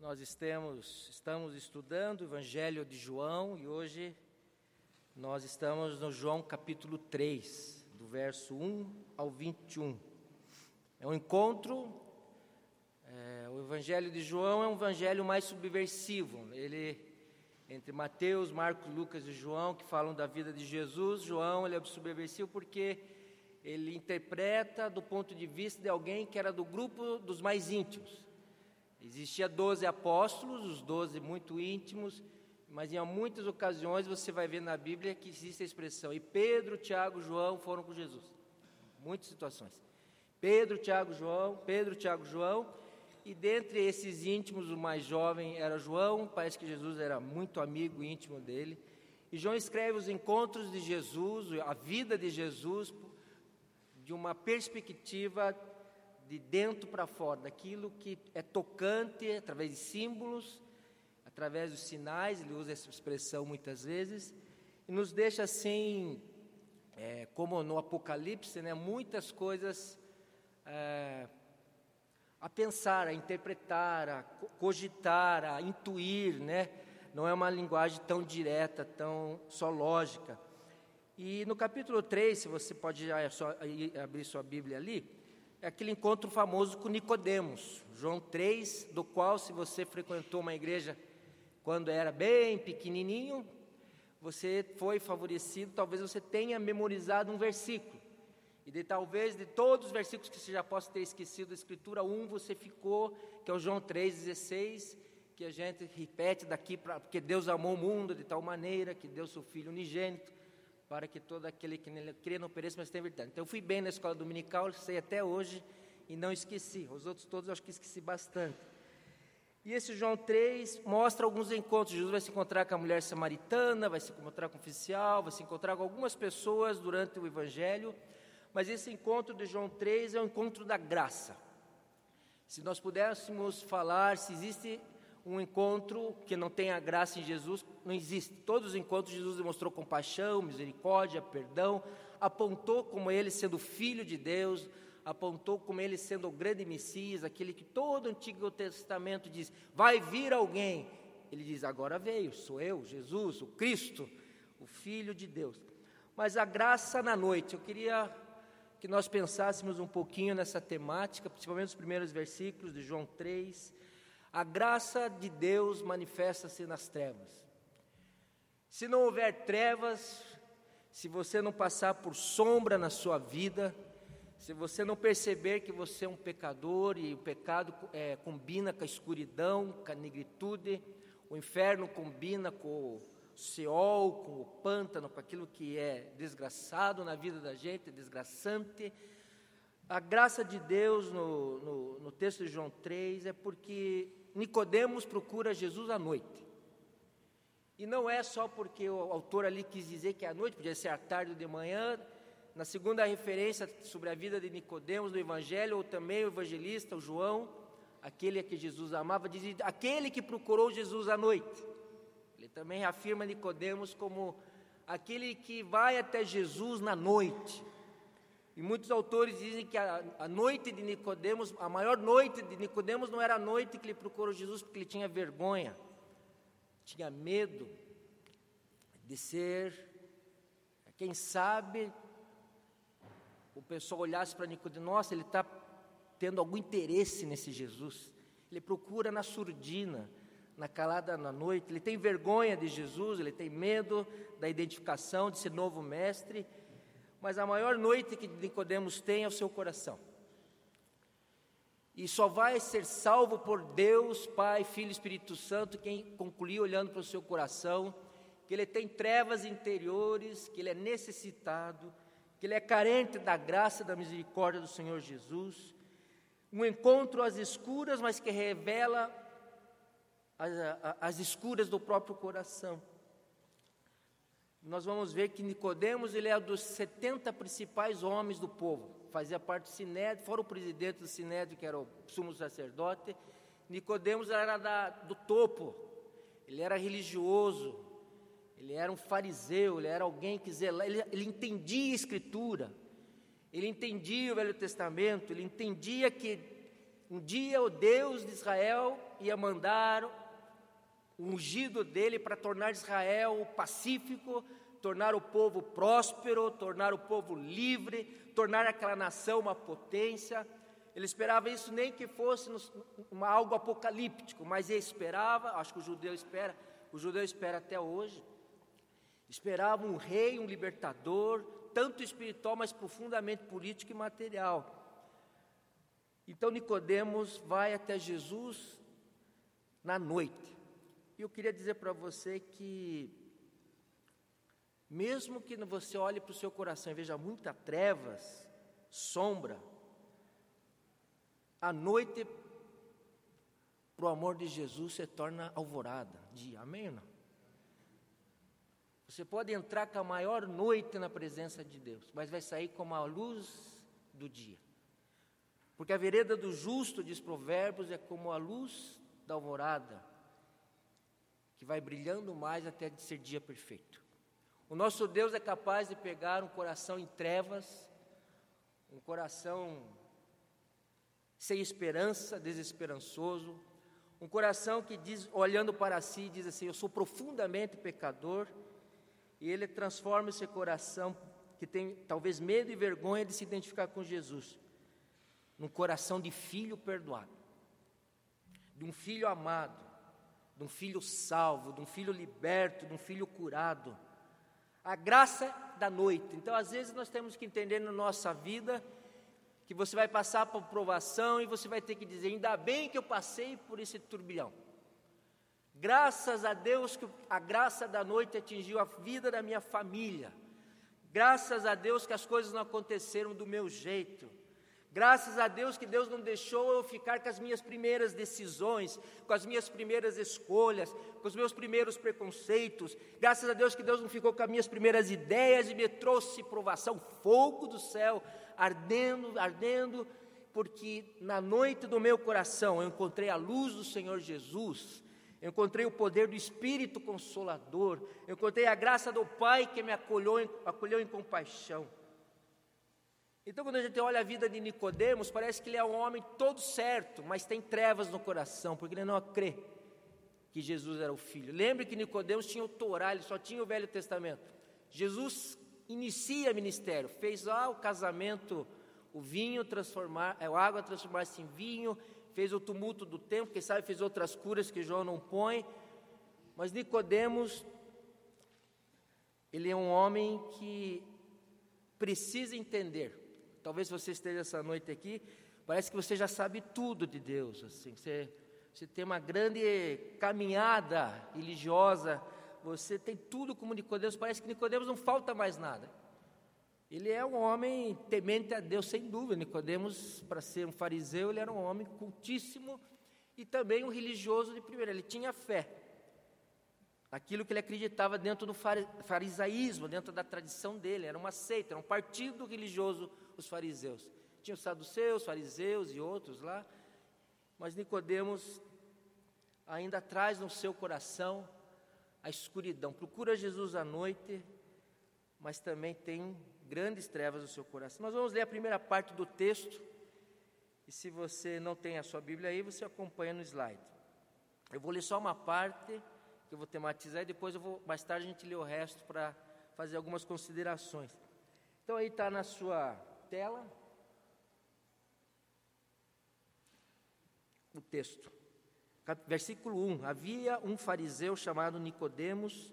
Nós estamos, estamos estudando o Evangelho de João e hoje nós estamos no João capítulo 3, do verso 1 ao 21. É um encontro, é, o Evangelho de João é um evangelho mais subversivo. Ele, entre Mateus, Marcos, Lucas e João, que falam da vida de Jesus, João ele é subversivo porque ele interpreta do ponto de vista de alguém que era do grupo dos mais íntimos. Existia doze apóstolos, os doze muito íntimos, mas em muitas ocasiões você vai ver na Bíblia que existe a expressão, e Pedro, Tiago, João foram com Jesus. Muitas situações. Pedro, Tiago, João, Pedro, Tiago, João, e dentre esses íntimos, o mais jovem era João, parece que Jesus era muito amigo íntimo dele. E João escreve os encontros de Jesus, a vida de Jesus, de uma perspectiva de dentro para fora, daquilo que é tocante através de símbolos, através dos sinais, ele usa essa expressão muitas vezes, e nos deixa assim, é, como no Apocalipse, né, muitas coisas é, a pensar, a interpretar, a cogitar, a intuir, né? Não é uma linguagem tão direta, tão só lógica. E no capítulo 3, se você pode já só, abrir sua Bíblia ali, é aquele encontro famoso com Nicodemos, João 3, do qual se você frequentou uma igreja quando era bem pequenininho, você foi favorecido, talvez você tenha memorizado um versículo. E de talvez de todos os versículos que você já possa ter esquecido da escritura, um você ficou, que é o João 3:16, que a gente repete daqui para porque Deus amou o mundo de tal maneira que deu seu filho unigênito para que todo aquele que nele crê não pereça, mas tenha verdade. Então eu fui bem na escola dominical, sei até hoje e não esqueci. Os outros todos eu acho que esqueci bastante. E esse João 3 mostra alguns encontros. Jesus vai se encontrar com a mulher samaritana, vai se encontrar com o oficial, vai se encontrar com algumas pessoas durante o evangelho. Mas esse encontro de João 3 é o encontro da graça. Se nós pudéssemos falar se existe um encontro que não tenha graça em Jesus, não existe. Todos os encontros Jesus demonstrou compaixão, misericórdia, perdão, apontou como ele sendo filho de Deus, apontou como ele sendo o grande Messias, aquele que todo o Antigo Testamento diz: vai vir alguém. Ele diz: agora veio, sou eu, Jesus, o Cristo, o Filho de Deus. Mas a graça na noite, eu queria que nós pensássemos um pouquinho nessa temática, principalmente os primeiros versículos de João 3 a graça de Deus manifesta-se nas trevas. Se não houver trevas, se você não passar por sombra na sua vida, se você não perceber que você é um pecador e o pecado é, combina com a escuridão, com a negritude, o inferno combina com o Seol, com o pântano, com aquilo que é desgraçado na vida da gente, desgraçante. A graça de Deus no, no, no texto de João 3 é porque Nicodemos procura Jesus à noite. E não é só porque o autor ali quis dizer que é à noite, podia ser à tarde ou de manhã. Na segunda referência sobre a vida de Nicodemos no Evangelho, ou também o evangelista, o João, aquele a que Jesus amava, diz aquele que procurou Jesus à noite. Ele também afirma Nicodemos como aquele que vai até Jesus na noite. E muitos autores dizem que a, a noite de Nicodemos, a maior noite de Nicodemos não era a noite que ele procurou Jesus porque ele tinha vergonha, tinha medo de ser, quem sabe, o pessoal olhasse para Nicodemos, nossa, ele está tendo algum interesse nesse Jesus. Ele procura na surdina, na calada na noite, ele tem vergonha de Jesus, ele tem medo da identificação de ser novo mestre mas a maior noite que Nicodemos tem é o seu coração. E só vai ser salvo por Deus, Pai, Filho e Espírito Santo, quem concluir olhando para o seu coração, que ele tem trevas interiores, que ele é necessitado, que ele é carente da graça e da misericórdia do Senhor Jesus. Um encontro às escuras, mas que revela as, as escuras do próprio coração nós vamos ver que Nicodemos ele é um dos 70 principais homens do povo, fazia parte do Sinédrio, fora o presidente do Sinédrio, que era o sumo sacerdote. Nicodemos era da, do topo, ele era religioso, ele era um fariseu, ele era alguém que zelava, ele, ele entendia a Escritura, ele entendia o Velho Testamento, ele entendia que Um dia o Deus de Israel ia mandar ungido dele para tornar Israel pacífico, tornar o povo próspero, tornar o povo livre, tornar aquela nação uma potência. Ele esperava isso nem que fosse uma, algo apocalíptico, mas ele esperava, acho que o judeu espera, o judeu espera até hoje. Esperava um rei, um libertador, tanto espiritual, mas profundamente político e material. Então Nicodemos vai até Jesus na noite. E eu queria dizer para você que mesmo que você olhe para o seu coração e veja muitas trevas, sombra, a noite, para o amor de Jesus, se torna alvorada, dia. Amém não? Você pode entrar com a maior noite na presença de Deus, mas vai sair como a luz do dia. Porque a vereda do justo, diz Provérbios, é como a luz da alvorada, que vai brilhando mais até ser dia perfeito. O nosso Deus é capaz de pegar um coração em trevas, um coração sem esperança, desesperançoso, um coração que diz, olhando para si, diz assim: Eu sou profundamente pecador, e ele transforma esse coração que tem talvez medo e vergonha de se identificar com Jesus, num coração de filho perdoado, de um filho amado, de um filho salvo, de um filho liberto, de um filho curado a graça da noite. Então, às vezes, nós temos que entender na nossa vida que você vai passar por provação e você vai ter que dizer: ainda bem que eu passei por esse turbilhão. Graças a Deus que a graça da noite atingiu a vida da minha família. Graças a Deus que as coisas não aconteceram do meu jeito. Graças a Deus que Deus não deixou eu ficar com as minhas primeiras decisões, com as minhas primeiras escolhas, com os meus primeiros preconceitos. Graças a Deus que Deus não ficou com as minhas primeiras ideias e me trouxe provação, fogo do céu, ardendo, ardendo, porque na noite do meu coração eu encontrei a luz do Senhor Jesus. Eu encontrei o poder do Espírito Consolador, eu encontrei a graça do Pai que me acolheu, acolheu em compaixão. Então, quando a gente olha a vida de Nicodemos, parece que ele é um homem todo certo, mas tem trevas no coração, porque ele não crê que Jesus era o Filho. Lembre que Nicodemos tinha o Torá, ele só tinha o Velho Testamento. Jesus inicia ministério, fez lá o casamento, o vinho transformar, a água transformar-se em vinho, fez o tumulto do tempo, quem sabe fez outras curas que João não põe. Mas Nicodemos, ele é um homem que precisa entender Talvez você esteja essa noite aqui, parece que você já sabe tudo de Deus, assim, você, você tem uma grande caminhada religiosa, você tem tudo como Nicodemos, parece que Nicodemos não falta mais nada. Ele é um homem temente a Deus, sem dúvida. Nicodemos, para ser um fariseu, ele era um homem cultíssimo e também um religioso de primeira. Ele tinha fé. Aquilo que ele acreditava dentro do farisaísmo, dentro da tradição dele, era uma seita, era um partido religioso os fariseus. Tinha os saduceus, fariseus e outros lá, mas Nicodemos ainda traz no seu coração a escuridão. Procura Jesus à noite, mas também tem grandes trevas no seu coração. Nós vamos ler a primeira parte do texto. E se você não tem a sua Bíblia aí, você acompanha no slide. Eu vou ler só uma parte que eu vou tematizar e depois eu vou, mais tarde a gente lê o resto para fazer algumas considerações. Então aí está na sua tela o texto. Versículo 1: Havia um fariseu chamado Nicodemos,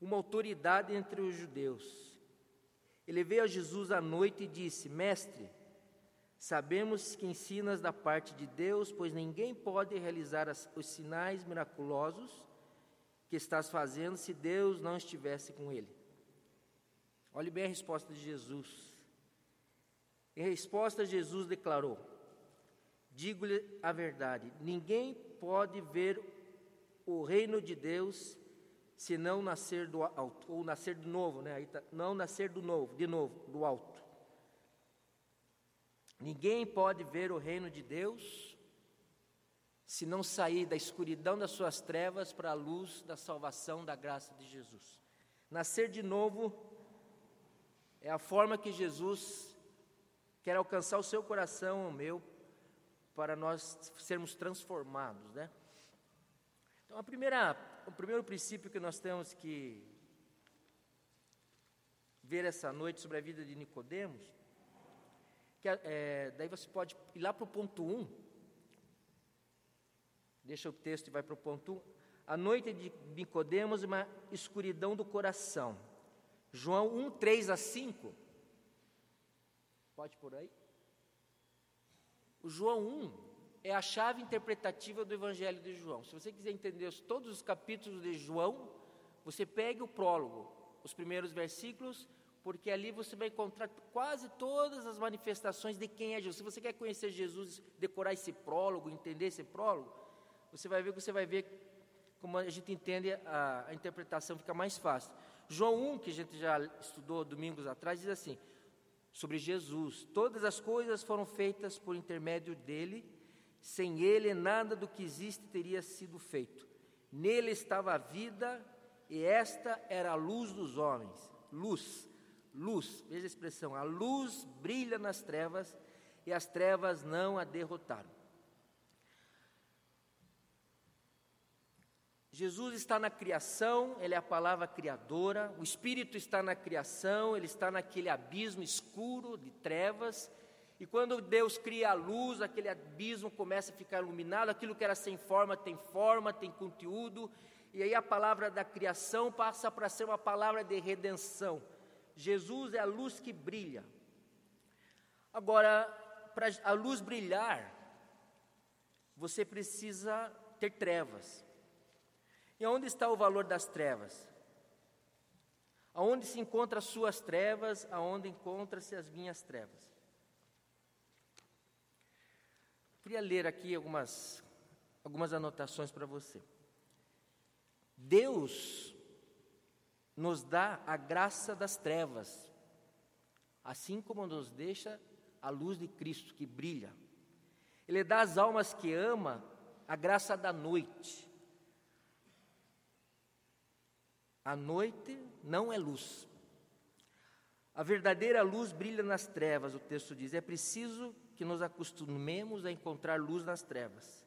uma autoridade entre os judeus. Ele veio a Jesus à noite e disse: Mestre, sabemos que ensinas da parte de Deus, pois ninguém pode realizar os sinais miraculosos que estás fazendo se Deus não estivesse com ele. Olhe bem a resposta de Jesus. Em resposta, Jesus declarou: Digo-lhe a verdade, ninguém pode ver o reino de Deus se não nascer do alto, ou nascer de novo, né? Tá, não nascer do novo, de novo, do alto. Ninguém pode ver o reino de Deus se não sair da escuridão das suas trevas para a luz da salvação da graça de Jesus. Nascer de novo é a forma que Jesus quer alcançar o seu coração, o meu, para nós sermos transformados, né? Então, a primeira, o primeiro princípio que nós temos que ver essa noite sobre a vida de Nicodemos, que é, daí você pode ir lá para o ponto 1, deixa o texto e vai para o ponto 1. A noite de Nicodemos, uma escuridão do coração. João 1, 3 a 5. Pode por aí? O João 1 é a chave interpretativa do Evangelho de João. Se você quiser entender todos os capítulos de João, você pegue o prólogo, os primeiros versículos, porque ali você vai encontrar quase todas as manifestações de quem é Jesus. Se você quer conhecer Jesus, decorar esse prólogo, entender esse prólogo, você vai ver que você vai ver como a gente entende a, a interpretação fica mais fácil. João 1, que a gente já estudou domingos atrás, diz assim: sobre Jesus. Todas as coisas foram feitas por intermédio dele, sem ele nada do que existe teria sido feito. Nele estava a vida, e esta era a luz dos homens. Luz, luz, veja a expressão: a luz brilha nas trevas, e as trevas não a derrotaram. Jesus está na criação, Ele é a palavra criadora, o Espírito está na criação, Ele está naquele abismo escuro de trevas, e quando Deus cria a luz, aquele abismo começa a ficar iluminado, aquilo que era sem forma tem forma, tem conteúdo, e aí a palavra da criação passa para ser uma palavra de redenção. Jesus é a luz que brilha. Agora, para a luz brilhar, você precisa ter trevas. E onde está o valor das trevas? Aonde se encontram as suas trevas, aonde encontram-se as minhas trevas? Queria ler aqui algumas, algumas anotações para você. Deus nos dá a graça das trevas, assim como nos deixa a luz de Cristo que brilha. Ele dá às almas que ama a graça da noite. A noite não é luz. A verdadeira luz brilha nas trevas, o texto diz. É preciso que nos acostumemos a encontrar luz nas trevas.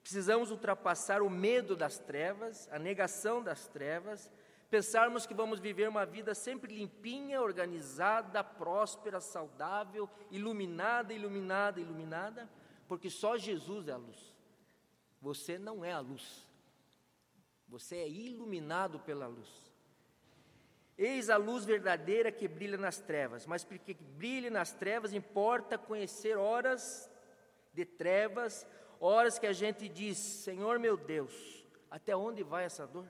Precisamos ultrapassar o medo das trevas, a negação das trevas, pensarmos que vamos viver uma vida sempre limpinha, organizada, próspera, saudável, iluminada, iluminada, iluminada, porque só Jesus é a luz. Você não é a luz. Você é iluminado pela luz. Eis a luz verdadeira que brilha nas trevas, mas porque brilhe nas trevas importa conhecer horas de trevas, horas que a gente diz: Senhor meu Deus, até onde vai essa dor?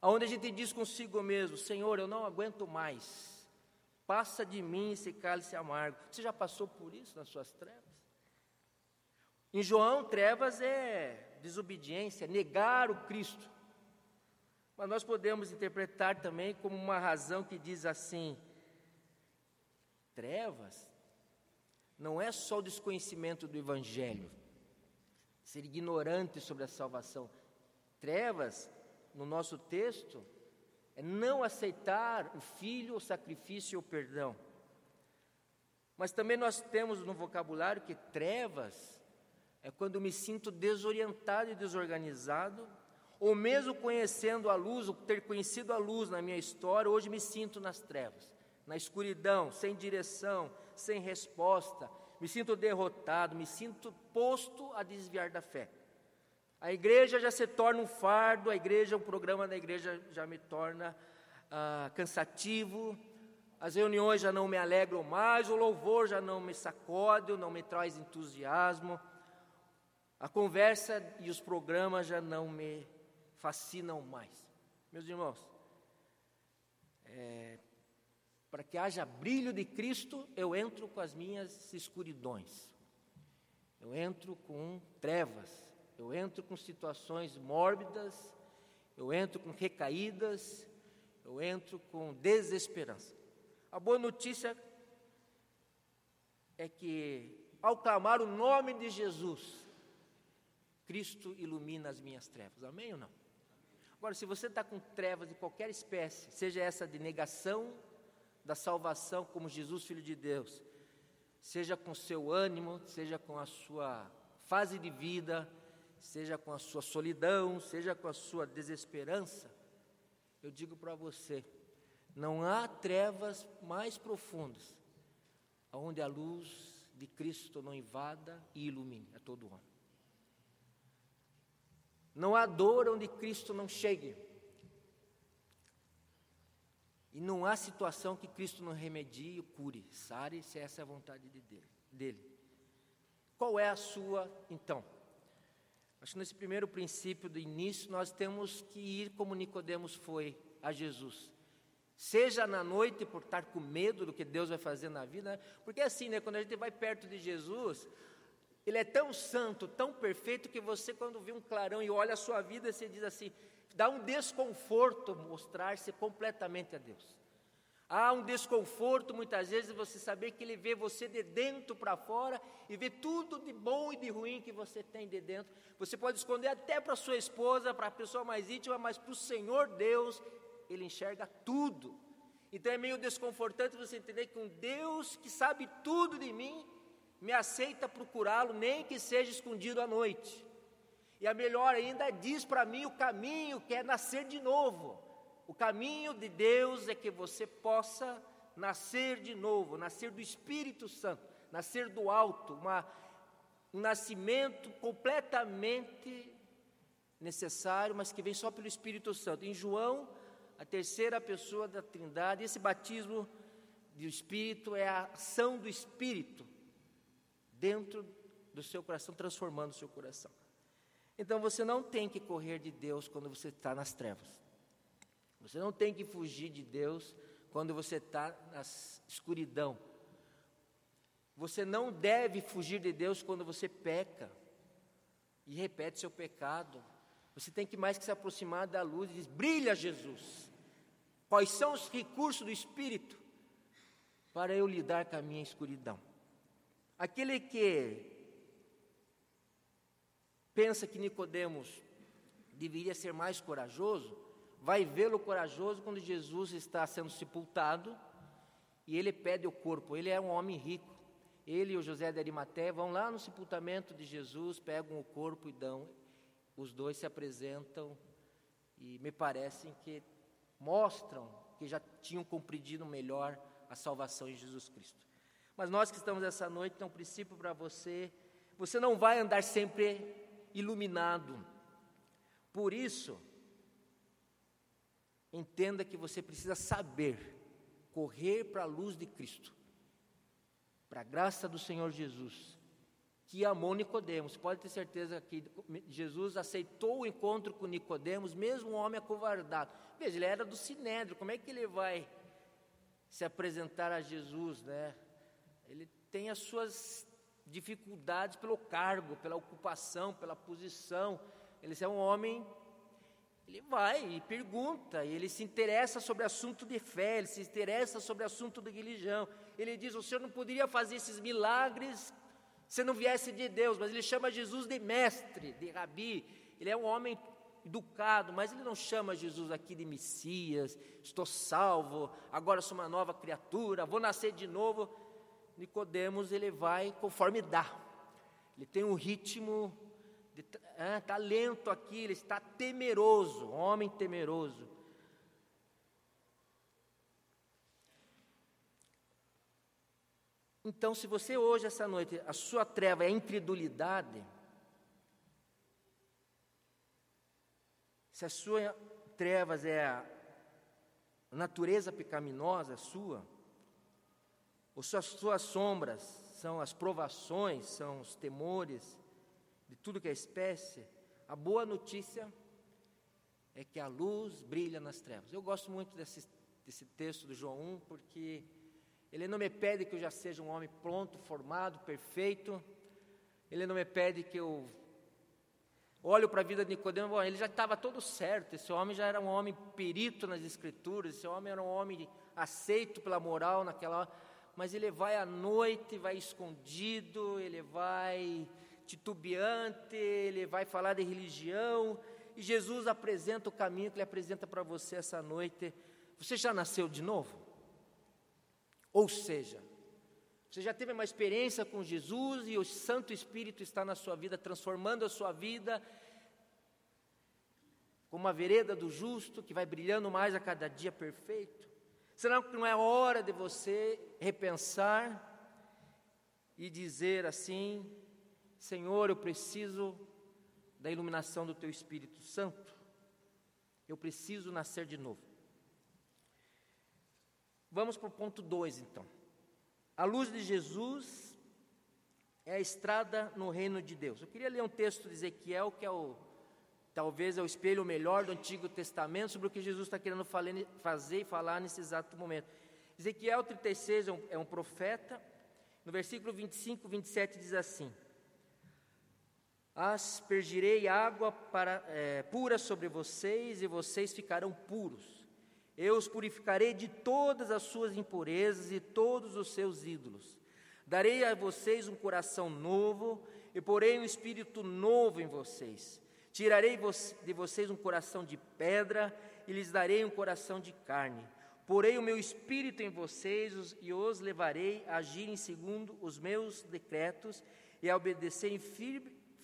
Aonde a gente diz consigo mesmo: Senhor, eu não aguento mais, passa de mim esse cálice amargo. Você já passou por isso nas suas trevas? Em João, trevas é desobediência, negar o Cristo. Mas nós podemos interpretar também como uma razão que diz assim: trevas não é só o desconhecimento do Evangelho, ser ignorante sobre a salvação. Trevas, no nosso texto, é não aceitar o filho, o sacrifício ou o perdão. Mas também nós temos no vocabulário que trevas é quando me sinto desorientado e desorganizado, ou mesmo conhecendo a luz, ou ter conhecido a luz na minha história, hoje me sinto nas trevas, na escuridão, sem direção, sem resposta, me sinto derrotado, me sinto posto a desviar da fé. A igreja já se torna um fardo, a igreja, o programa da igreja já me torna ah, cansativo, as reuniões já não me alegram mais, o louvor já não me sacode, não me traz entusiasmo. A conversa e os programas já não me fascinam mais. Meus irmãos, é, para que haja brilho de Cristo, eu entro com as minhas escuridões, eu entro com trevas, eu entro com situações mórbidas, eu entro com recaídas, eu entro com desesperança. A boa notícia é que, ao clamar o nome de Jesus, Cristo ilumina as minhas trevas. Amém ou não? Agora, se você está com trevas de qualquer espécie, seja essa de negação da salvação como Jesus, Filho de Deus, seja com seu ânimo, seja com a sua fase de vida, seja com a sua solidão, seja com a sua desesperança, eu digo para você, não há trevas mais profundas onde a luz de Cristo não invada e ilumine a todo homem. Não há dor onde Cristo não chegue. E não há situação que Cristo não remedie, cure, sare, se essa é a vontade de dele. Qual é a sua, então? Acho que nesse primeiro princípio do início nós temos que ir como Nicodemos foi a Jesus. Seja na noite por estar com medo do que Deus vai fazer na vida, né? porque assim, né, quando a gente vai perto de Jesus, ele é tão santo, tão perfeito, que você, quando vê um clarão e olha a sua vida, você diz assim: dá um desconforto mostrar-se completamente a Deus. Há um desconforto muitas vezes você saber que Ele vê você de dentro para fora e vê tudo de bom e de ruim que você tem de dentro. Você pode esconder até para sua esposa, para a pessoa mais íntima, mas para o Senhor Deus, ele enxerga tudo. Então é meio desconfortante você entender que um Deus que sabe tudo de mim, me aceita procurá-lo, nem que seja escondido à noite. E a melhor ainda diz para mim o caminho que é nascer de novo. O caminho de Deus é que você possa nascer de novo, nascer do Espírito Santo, nascer do alto, uma, um nascimento completamente necessário, mas que vem só pelo Espírito Santo. Em João a terceira pessoa da Trindade. Esse batismo do Espírito é a ação do Espírito dentro do seu coração, transformando o seu coração. Então você não tem que correr de Deus quando você está nas trevas. Você não tem que fugir de Deus quando você está na escuridão. Você não deve fugir de Deus quando você peca e repete seu pecado. Você tem que mais que se aproximar da luz e diz: brilha Jesus. Quais são os recursos do Espírito para eu lidar com a minha escuridão? Aquele que pensa que Nicodemos deveria ser mais corajoso, vai vê-lo corajoso quando Jesus está sendo sepultado e ele pede o corpo. Ele é um homem rico. Ele e o José de Arimaté vão lá no sepultamento de Jesus, pegam o corpo e dão. Os dois se apresentam e me parecem que mostram que já tinham compreendido melhor a salvação em Jesus Cristo. Mas nós que estamos essa noite, tem um princípio para você: você não vai andar sempre iluminado. Por isso, entenda que você precisa saber correr para a luz de Cristo, para a graça do Senhor Jesus que amou Nicodemos. Pode ter certeza que Jesus aceitou o encontro com Nicodemos, mesmo um homem acovardado. Veja, ele era do Sinédrio, como é que ele vai se apresentar a Jesus, né? Ele tem as suas dificuldades pelo cargo, pela ocupação, pela posição. Ele é um homem ele vai e pergunta, e ele se interessa sobre assunto de fé, ele se interessa sobre assunto de religião. Ele diz: O senhor não poderia fazer esses milagres se não viesse de Deus, mas ele chama Jesus de mestre, de rabi. Ele é um homem educado, mas ele não chama Jesus aqui de Messias, estou salvo, agora sou uma nova criatura, vou nascer de novo. Nicodemos ele vai conforme dá. Ele tem um ritmo de é, talento aqui, ele está temeroso, homem temeroso. Então, se você hoje, essa noite, a sua treva é a incredulidade, se a sua trevas é a natureza pecaminosa sua, as suas sombras são as provações, são os temores de tudo que é espécie, a boa notícia é que a luz brilha nas trevas. Eu gosto muito desse, desse texto do João 1, porque ele não me pede que eu já seja um homem pronto, formado, perfeito. Ele não me pede que eu olho para a vida de Nicodemo, ele já estava todo certo. Esse homem já era um homem perito nas escrituras, esse homem era um homem aceito pela moral naquela hora. Mas ele vai à noite, vai escondido, ele vai titubeante, ele vai falar de religião, e Jesus apresenta o caminho que ele apresenta para você essa noite. Você já nasceu de novo? Ou seja, Você já teve uma experiência com Jesus e o Santo Espírito está na sua vida, transformando a sua vida como a vereda do justo que vai brilhando mais a cada dia perfeito? Será que não é hora de você repensar e dizer assim: Senhor, eu preciso da iluminação do Teu Espírito Santo? Eu preciso nascer de novo. Vamos para o ponto 2 então. A luz de Jesus é a estrada no reino de Deus. Eu queria ler um texto de Ezequiel, que é o talvez é o espelho melhor do Antigo Testamento sobre o que Jesus está querendo fazer e falar nesse exato momento. Ezequiel 36 é um, é um profeta, no versículo 25, 27 diz assim: Aspergirei água para, é, pura sobre vocês e vocês ficarão puros. Eu os purificarei de todas as suas impurezas e todos os seus ídolos. Darei a vocês um coração novo e porei um espírito novo em vocês. Tirarei de vocês um coração de pedra e lhes darei um coração de carne. Porei o meu espírito em vocês e os levarei a agirem segundo os meus decretos e a obedecerem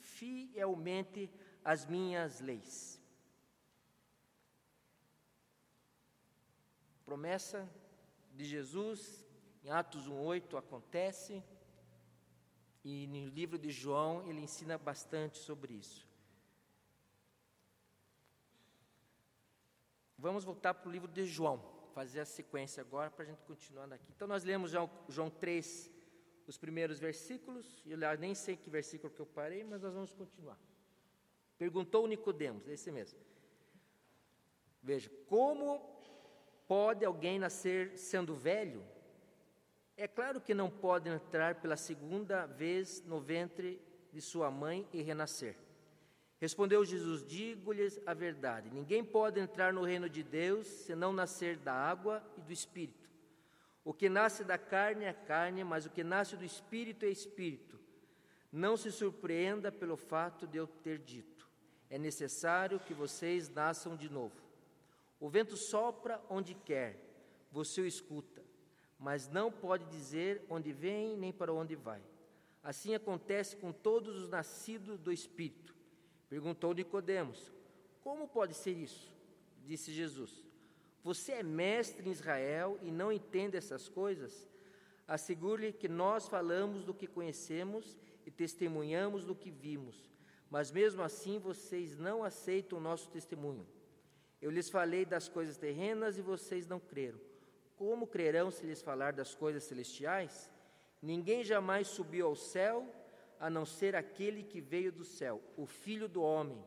fielmente as minhas leis. Promessa de Jesus, em Atos 1,8 acontece, e no livro de João ele ensina bastante sobre isso. Vamos voltar para o livro de João, fazer a sequência agora para a gente continuar daqui. Então nós lemos João, João 3, os primeiros versículos, e eu nem sei que versículo que eu parei, mas nós vamos continuar. Perguntou Nicodemos, esse mesmo. Veja, como pode alguém nascer sendo velho? É claro que não pode entrar pela segunda vez no ventre de sua mãe e renascer. Respondeu Jesus: Digo-lhes a verdade: ninguém pode entrar no reino de Deus se não nascer da água e do espírito. O que nasce da carne é carne, mas o que nasce do espírito é espírito. Não se surpreenda pelo fato de eu ter dito: é necessário que vocês nasçam de novo. O vento sopra onde quer, você o escuta, mas não pode dizer onde vem nem para onde vai. Assim acontece com todos os nascidos do espírito. Perguntou Nicodemos: Como pode ser isso? Disse Jesus: Você é mestre em Israel e não entende essas coisas? Assegure-lhe que nós falamos do que conhecemos e testemunhamos do que vimos, mas mesmo assim vocês não aceitam o nosso testemunho. Eu lhes falei das coisas terrenas e vocês não creram. Como crerão se lhes falar das coisas celestiais? Ninguém jamais subiu ao céu a não ser aquele que veio do céu, o Filho do Homem.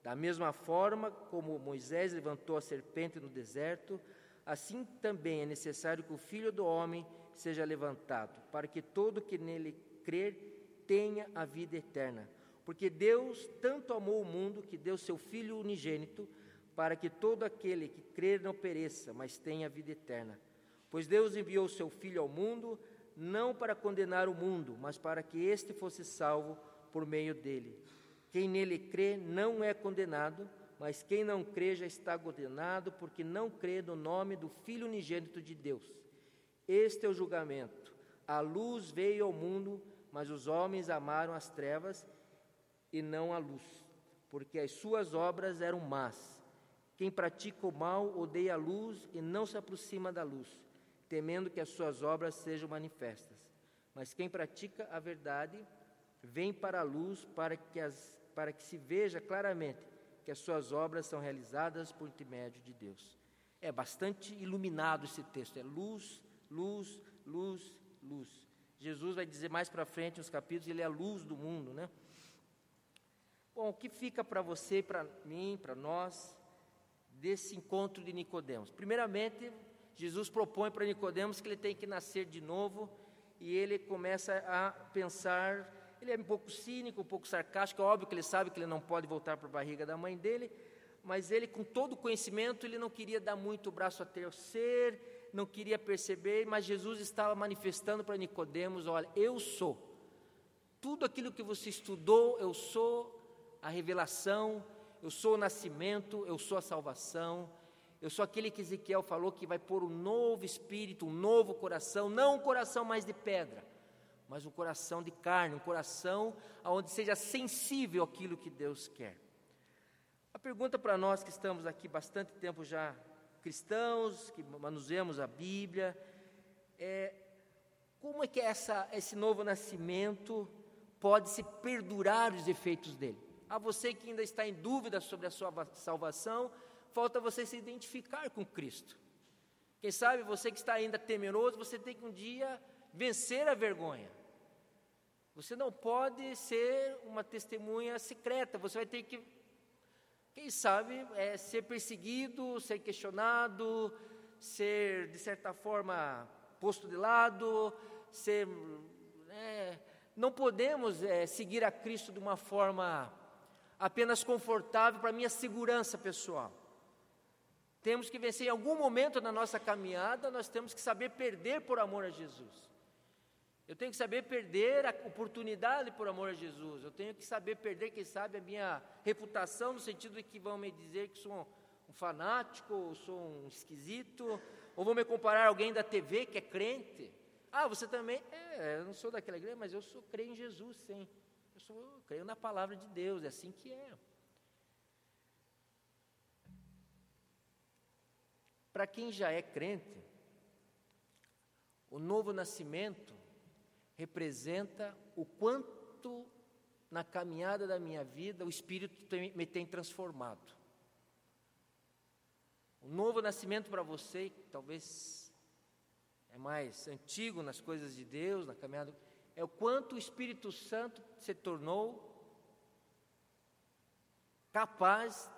Da mesma forma como Moisés levantou a serpente no deserto, assim também é necessário que o Filho do Homem seja levantado, para que todo que nele crer tenha a vida eterna. Porque Deus tanto amou o mundo que deu seu Filho unigênito, para que todo aquele que crer não pereça, mas tenha a vida eterna. Pois Deus enviou seu Filho ao mundo não para condenar o mundo, mas para que este fosse salvo por meio dele. Quem nele crê não é condenado, mas quem não crê já está condenado, porque não crê no nome do Filho unigênito de Deus. Este é o julgamento. A luz veio ao mundo, mas os homens amaram as trevas e não a luz, porque as suas obras eram más. Quem pratica o mal odeia a luz e não se aproxima da luz temendo que as suas obras sejam manifestas. Mas quem pratica a verdade vem para a luz para que, as, para que se veja claramente que as suas obras são realizadas por intermédio de Deus. É bastante iluminado esse texto, é luz, luz, luz, luz. Jesus vai dizer mais para frente nos capítulos, ele é a luz do mundo, né? Bom, o que fica para você, para mim, para nós, desse encontro de Nicodemos? Primeiramente, Jesus propõe para Nicodemos que ele tem que nascer de novo e ele começa a pensar, ele é um pouco cínico, um pouco sarcástico, é óbvio que ele sabe que ele não pode voltar para a barriga da mãe dele, mas ele com todo o conhecimento, ele não queria dar muito o braço a terceiro, não queria perceber, mas Jesus estava manifestando para Nicodemos, olha, eu sou. Tudo aquilo que você estudou, eu sou a revelação, eu sou o nascimento, eu sou a salvação, eu sou aquele que Ezequiel falou que vai pôr um novo espírito, um novo coração, não um coração mais de pedra, mas um coração de carne, um coração onde seja sensível àquilo que Deus quer. A pergunta para nós que estamos aqui bastante tempo já cristãos, que manusemos a Bíblia, é como é que essa, esse novo nascimento pode se perdurar os efeitos dele? A você que ainda está em dúvida sobre a sua salvação, falta você se identificar com Cristo. Quem sabe você que está ainda temeroso, você tem que um dia vencer a vergonha. Você não pode ser uma testemunha secreta, você vai ter que, quem sabe, é, ser perseguido, ser questionado, ser, de certa forma, posto de lado, ser. É, não podemos é, seguir a Cristo de uma forma apenas confortável para minha segurança pessoal. Temos que vencer em algum momento na nossa caminhada, nós temos que saber perder por amor a Jesus. Eu tenho que saber perder a oportunidade por amor a Jesus. Eu tenho que saber perder, quem sabe, a minha reputação, no sentido de que vão me dizer que sou um fanático, ou sou um esquisito, ou vão me comparar a alguém da TV que é crente. Ah, você também? É, eu não sou daquela igreja, mas eu sou creio em Jesus, sim. Eu, sou, eu creio na palavra de Deus, é assim que é. Para quem já é crente, o novo nascimento representa o quanto na caminhada da minha vida o Espírito me tem transformado. O novo nascimento para você, talvez é mais antigo nas coisas de Deus, na caminhada, é o quanto o Espírito Santo se tornou capaz,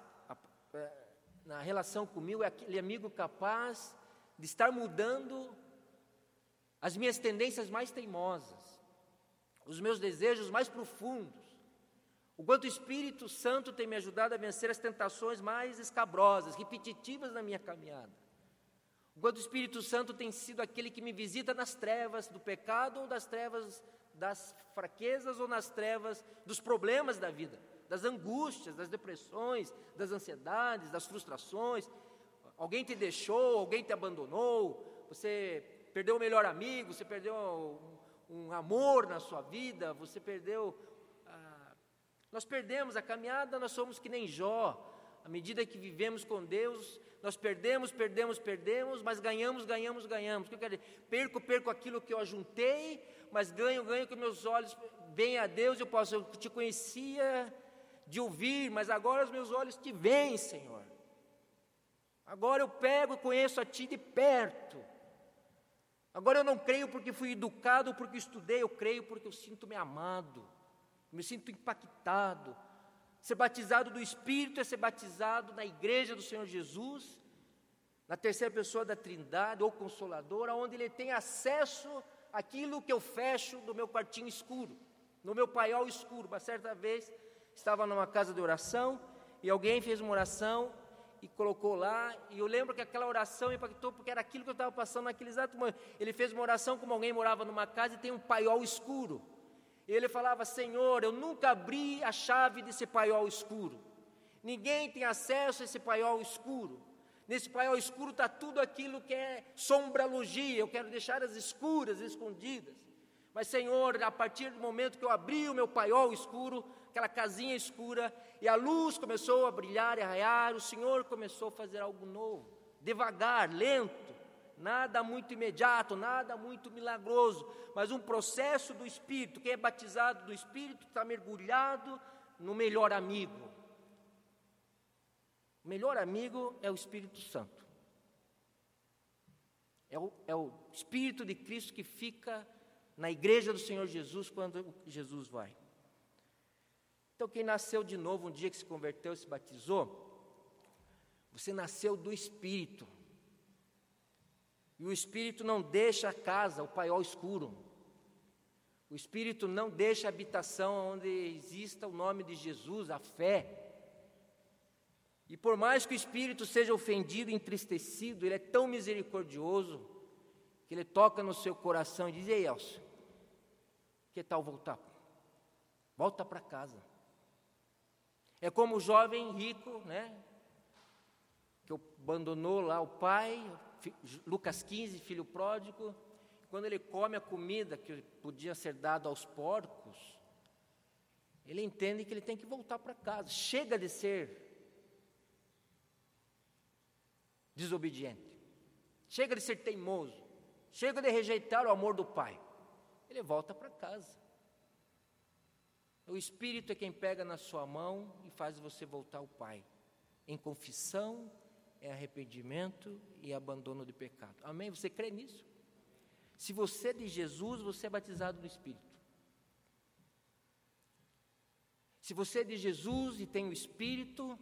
na relação comigo, é aquele amigo capaz de estar mudando as minhas tendências mais teimosas, os meus desejos mais profundos. O quanto o Espírito Santo tem me ajudado a vencer as tentações mais escabrosas, repetitivas na minha caminhada. O quanto o Espírito Santo tem sido aquele que me visita nas trevas do pecado ou das trevas das fraquezas ou nas trevas dos problemas da vida, das angústias, das depressões, das ansiedades, das frustrações. Alguém te deixou, alguém te abandonou, você perdeu o melhor amigo, você perdeu um, um amor na sua vida, você perdeu. Ah, nós perdemos a caminhada, nós somos que nem Jó. À medida que vivemos com Deus, nós perdemos, perdemos, perdemos, mas ganhamos, ganhamos, ganhamos. O que eu quero dizer? Perco, perco aquilo que eu ajuntei, mas ganho, ganho que meus olhos veem a Deus. Eu posso, eu te conhecia de ouvir, mas agora os meus olhos te veem, Senhor. Agora eu pego e conheço a Ti de perto. Agora eu não creio porque fui educado, porque estudei, eu creio porque eu sinto-me amado, me sinto impactado. Ser batizado do Espírito é ser batizado na igreja do Senhor Jesus, na terceira pessoa da Trindade, ou Consolador, onde ele tem acesso àquilo que eu fecho no meu quartinho escuro, no meu paiol escuro. Uma certa vez estava numa casa de oração e alguém fez uma oração e colocou lá, e eu lembro que aquela oração impactou, porque era aquilo que eu estava passando naquele exato momento. Ele fez uma oração como alguém morava numa casa e tem um paiol escuro. E ele falava: Senhor, eu nunca abri a chave desse paiol escuro. Ninguém tem acesso a esse paiol escuro. Nesse paiol escuro está tudo aquilo que é sombralogia. Eu quero deixar as escuras, escondidas. Mas, Senhor, a partir do momento que eu abri o meu paiol escuro, aquela casinha escura, e a luz começou a brilhar e a raiar, o Senhor começou a fazer algo novo, devagar, lento, nada muito imediato, nada muito milagroso, mas um processo do Espírito. Quem é batizado do Espírito está mergulhado no melhor amigo. O melhor amigo é o Espírito Santo. É o, é o Espírito de Cristo que fica na igreja do Senhor Jesus quando Jesus vai. Então, quem nasceu de novo um dia que se converteu e se batizou, você nasceu do Espírito. E o Espírito não deixa a casa, o paiol escuro. O Espírito não deixa a habitação onde exista o nome de Jesus, a fé. E por mais que o Espírito seja ofendido, entristecido, ele é tão misericordioso que ele toca no seu coração e diz: Ei, Elcio, que tal voltar? Volta para casa. É como o jovem rico, né? Que abandonou lá o pai, Lucas 15, filho pródigo. quando ele come a comida que podia ser dada aos porcos, ele entende que ele tem que voltar para casa. Chega de ser desobediente. Chega de ser teimoso. Chega de rejeitar o amor do pai. Ele volta para casa. O Espírito é quem pega na sua mão e faz você voltar ao Pai. Em confissão, é arrependimento e abandono de pecado. Amém? Você crê nisso? Se você é de Jesus, você é batizado no Espírito. Se você é de Jesus e tem o Espírito,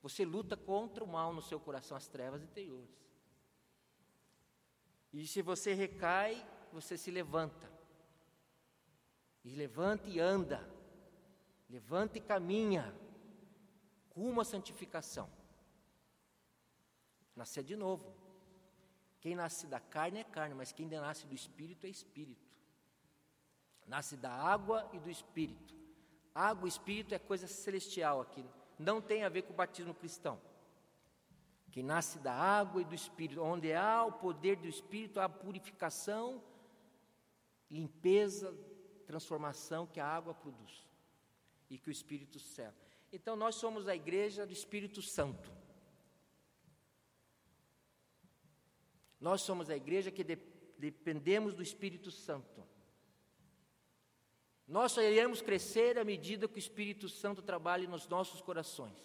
você luta contra o mal no seu coração, as trevas interiores. E se você recai, você se levanta. E levanta e anda. Levanta e caminha. Rumo à santificação. Nascer de novo. Quem nasce da carne é carne, mas quem nasce do espírito é espírito. Nasce da água e do espírito. Água e espírito é coisa celestial aqui, não tem a ver com o batismo cristão. Quem nasce da água e do espírito, onde há o poder do espírito, há purificação, limpeza, transformação que a água produz e que o espírito cela. Então nós somos a igreja do Espírito Santo. Nós somos a igreja que de, dependemos do Espírito Santo. Nós só iremos crescer à medida que o Espírito Santo trabalhe nos nossos corações.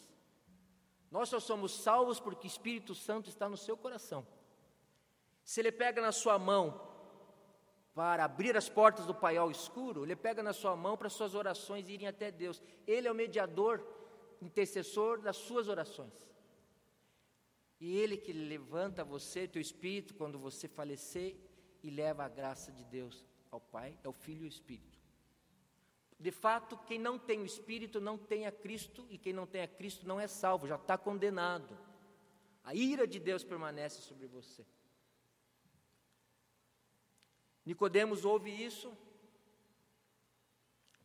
Nós só somos salvos porque o Espírito Santo está no seu coração. Se ele pega na sua mão para abrir as portas do paiol escuro, ele pega na sua mão para suas orações irem até Deus. Ele é o mediador, intercessor das suas orações. E Ele que levanta você, teu espírito, quando você falecer e leva a graça de Deus ao Pai, é o Filho e o Espírito. De fato, quem não tem o Espírito não tem a Cristo, e quem não tem a Cristo não é salvo, já está condenado. A ira de Deus permanece sobre você. Nicodemos ouve isso,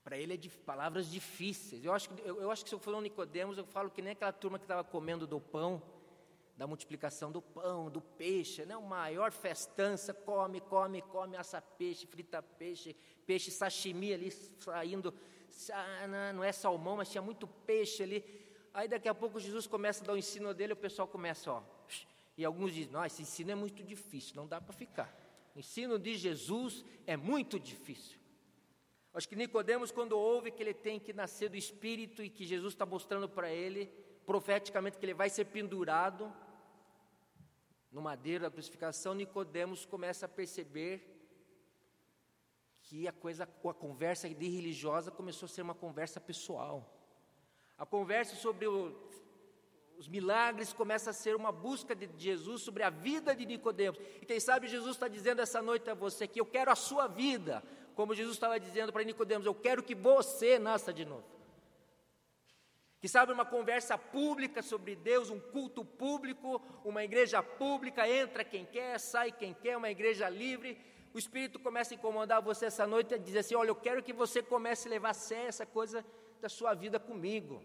para ele é de palavras difíceis. Eu acho, que, eu, eu acho que se eu for um Nicodemos, eu falo que nem aquela turma que estava comendo do pão da multiplicação do pão, do peixe, né? O maior festança, come, come, come, assa peixe, frita peixe, peixe sashimi ali saindo, não é salmão, mas tinha muito peixe ali. Aí daqui a pouco Jesus começa a dar o ensino dele, o pessoal começa, ó, e alguns dizem, não, esse ensino é muito difícil, não dá para ficar. O ensino de Jesus é muito difícil. Acho que Nicodemos, quando ouve que ele tem que nascer do Espírito e que Jesus está mostrando para ele, profeticamente, que ele vai ser pendurado, no madeiro da crucificação, Nicodemos começa a perceber que a coisa, a conversa de religiosa começou a ser uma conversa pessoal. A conversa sobre o, os milagres começa a ser uma busca de Jesus sobre a vida de Nicodemos. E quem sabe Jesus está dizendo essa noite a você que eu quero a sua vida, como Jesus estava dizendo para Nicodemos, eu quero que você nasça de novo que sabe uma conversa pública sobre Deus, um culto público, uma igreja pública, entra quem quer, sai quem quer, uma igreja livre. O Espírito começa a incomodar você essa noite e dizer assim: Olha, eu quero que você comece a levar a sério essa coisa da sua vida comigo.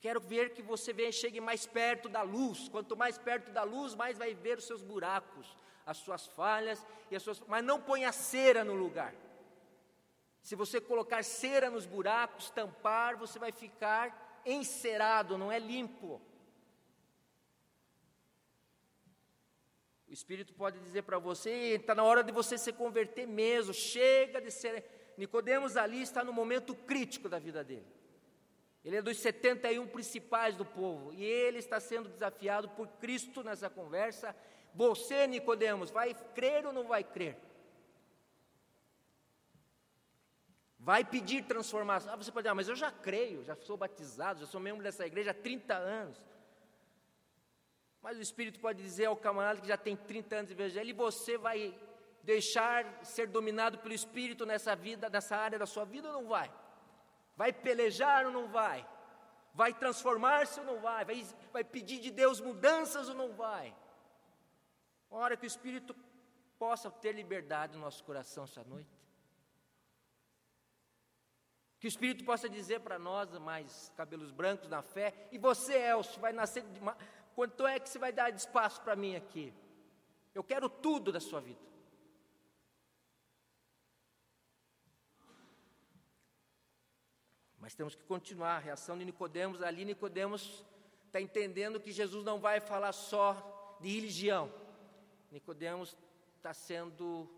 Quero ver que você venha, chegue mais perto da luz. Quanto mais perto da luz, mais vai ver os seus buracos, as suas falhas, e as suas... mas não ponha cera no lugar. Se você colocar cera nos buracos, tampar, você vai ficar encerado, não é limpo. O Espírito pode dizer para você, está na hora de você se converter mesmo, chega de ser. Nicodemos ali está no momento crítico da vida dele. Ele é dos 71 principais do povo e ele está sendo desafiado por Cristo nessa conversa. Você, Nicodemos, vai crer ou não vai crer? Vai pedir transformação. Ah, você pode dizer, ah, mas eu já creio, já sou batizado, já sou membro dessa igreja há 30 anos. Mas o Espírito pode dizer ao camarada que já tem 30 anos de evangelho, e você vai deixar ser dominado pelo Espírito nessa vida, nessa área da sua vida ou não vai? Vai pelejar ou não vai? Vai transformar-se ou não vai? vai? Vai pedir de Deus mudanças ou não vai? Hora que o Espírito possa ter liberdade no nosso coração essa noite. Que o Espírito possa dizer para nós, mais cabelos brancos na fé, e você, Elcio, vai nascer de. Quanto é que você vai dar de espaço para mim aqui? Eu quero tudo da sua vida. Mas temos que continuar. A reação de Nicodemos, ali Nicodemos está entendendo que Jesus não vai falar só de religião. Nicodemos está sendo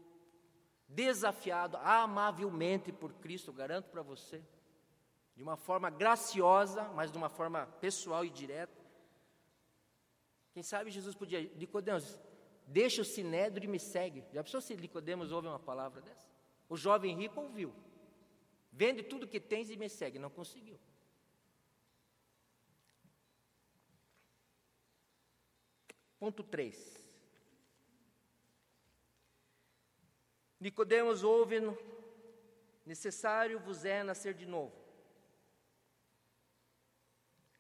desafiado amavelmente por Cristo, garanto para você, de uma forma graciosa, mas de uma forma pessoal e direta. Quem sabe Jesus podia, Nicodemos, deixa o sinédrio e me segue. Já pensou se Nicodemos ouve uma palavra dessa? O jovem rico ouviu. Vende tudo que tens e me segue. Não conseguiu. Ponto 3. Nicodemos ouve, necessário vos é nascer de novo.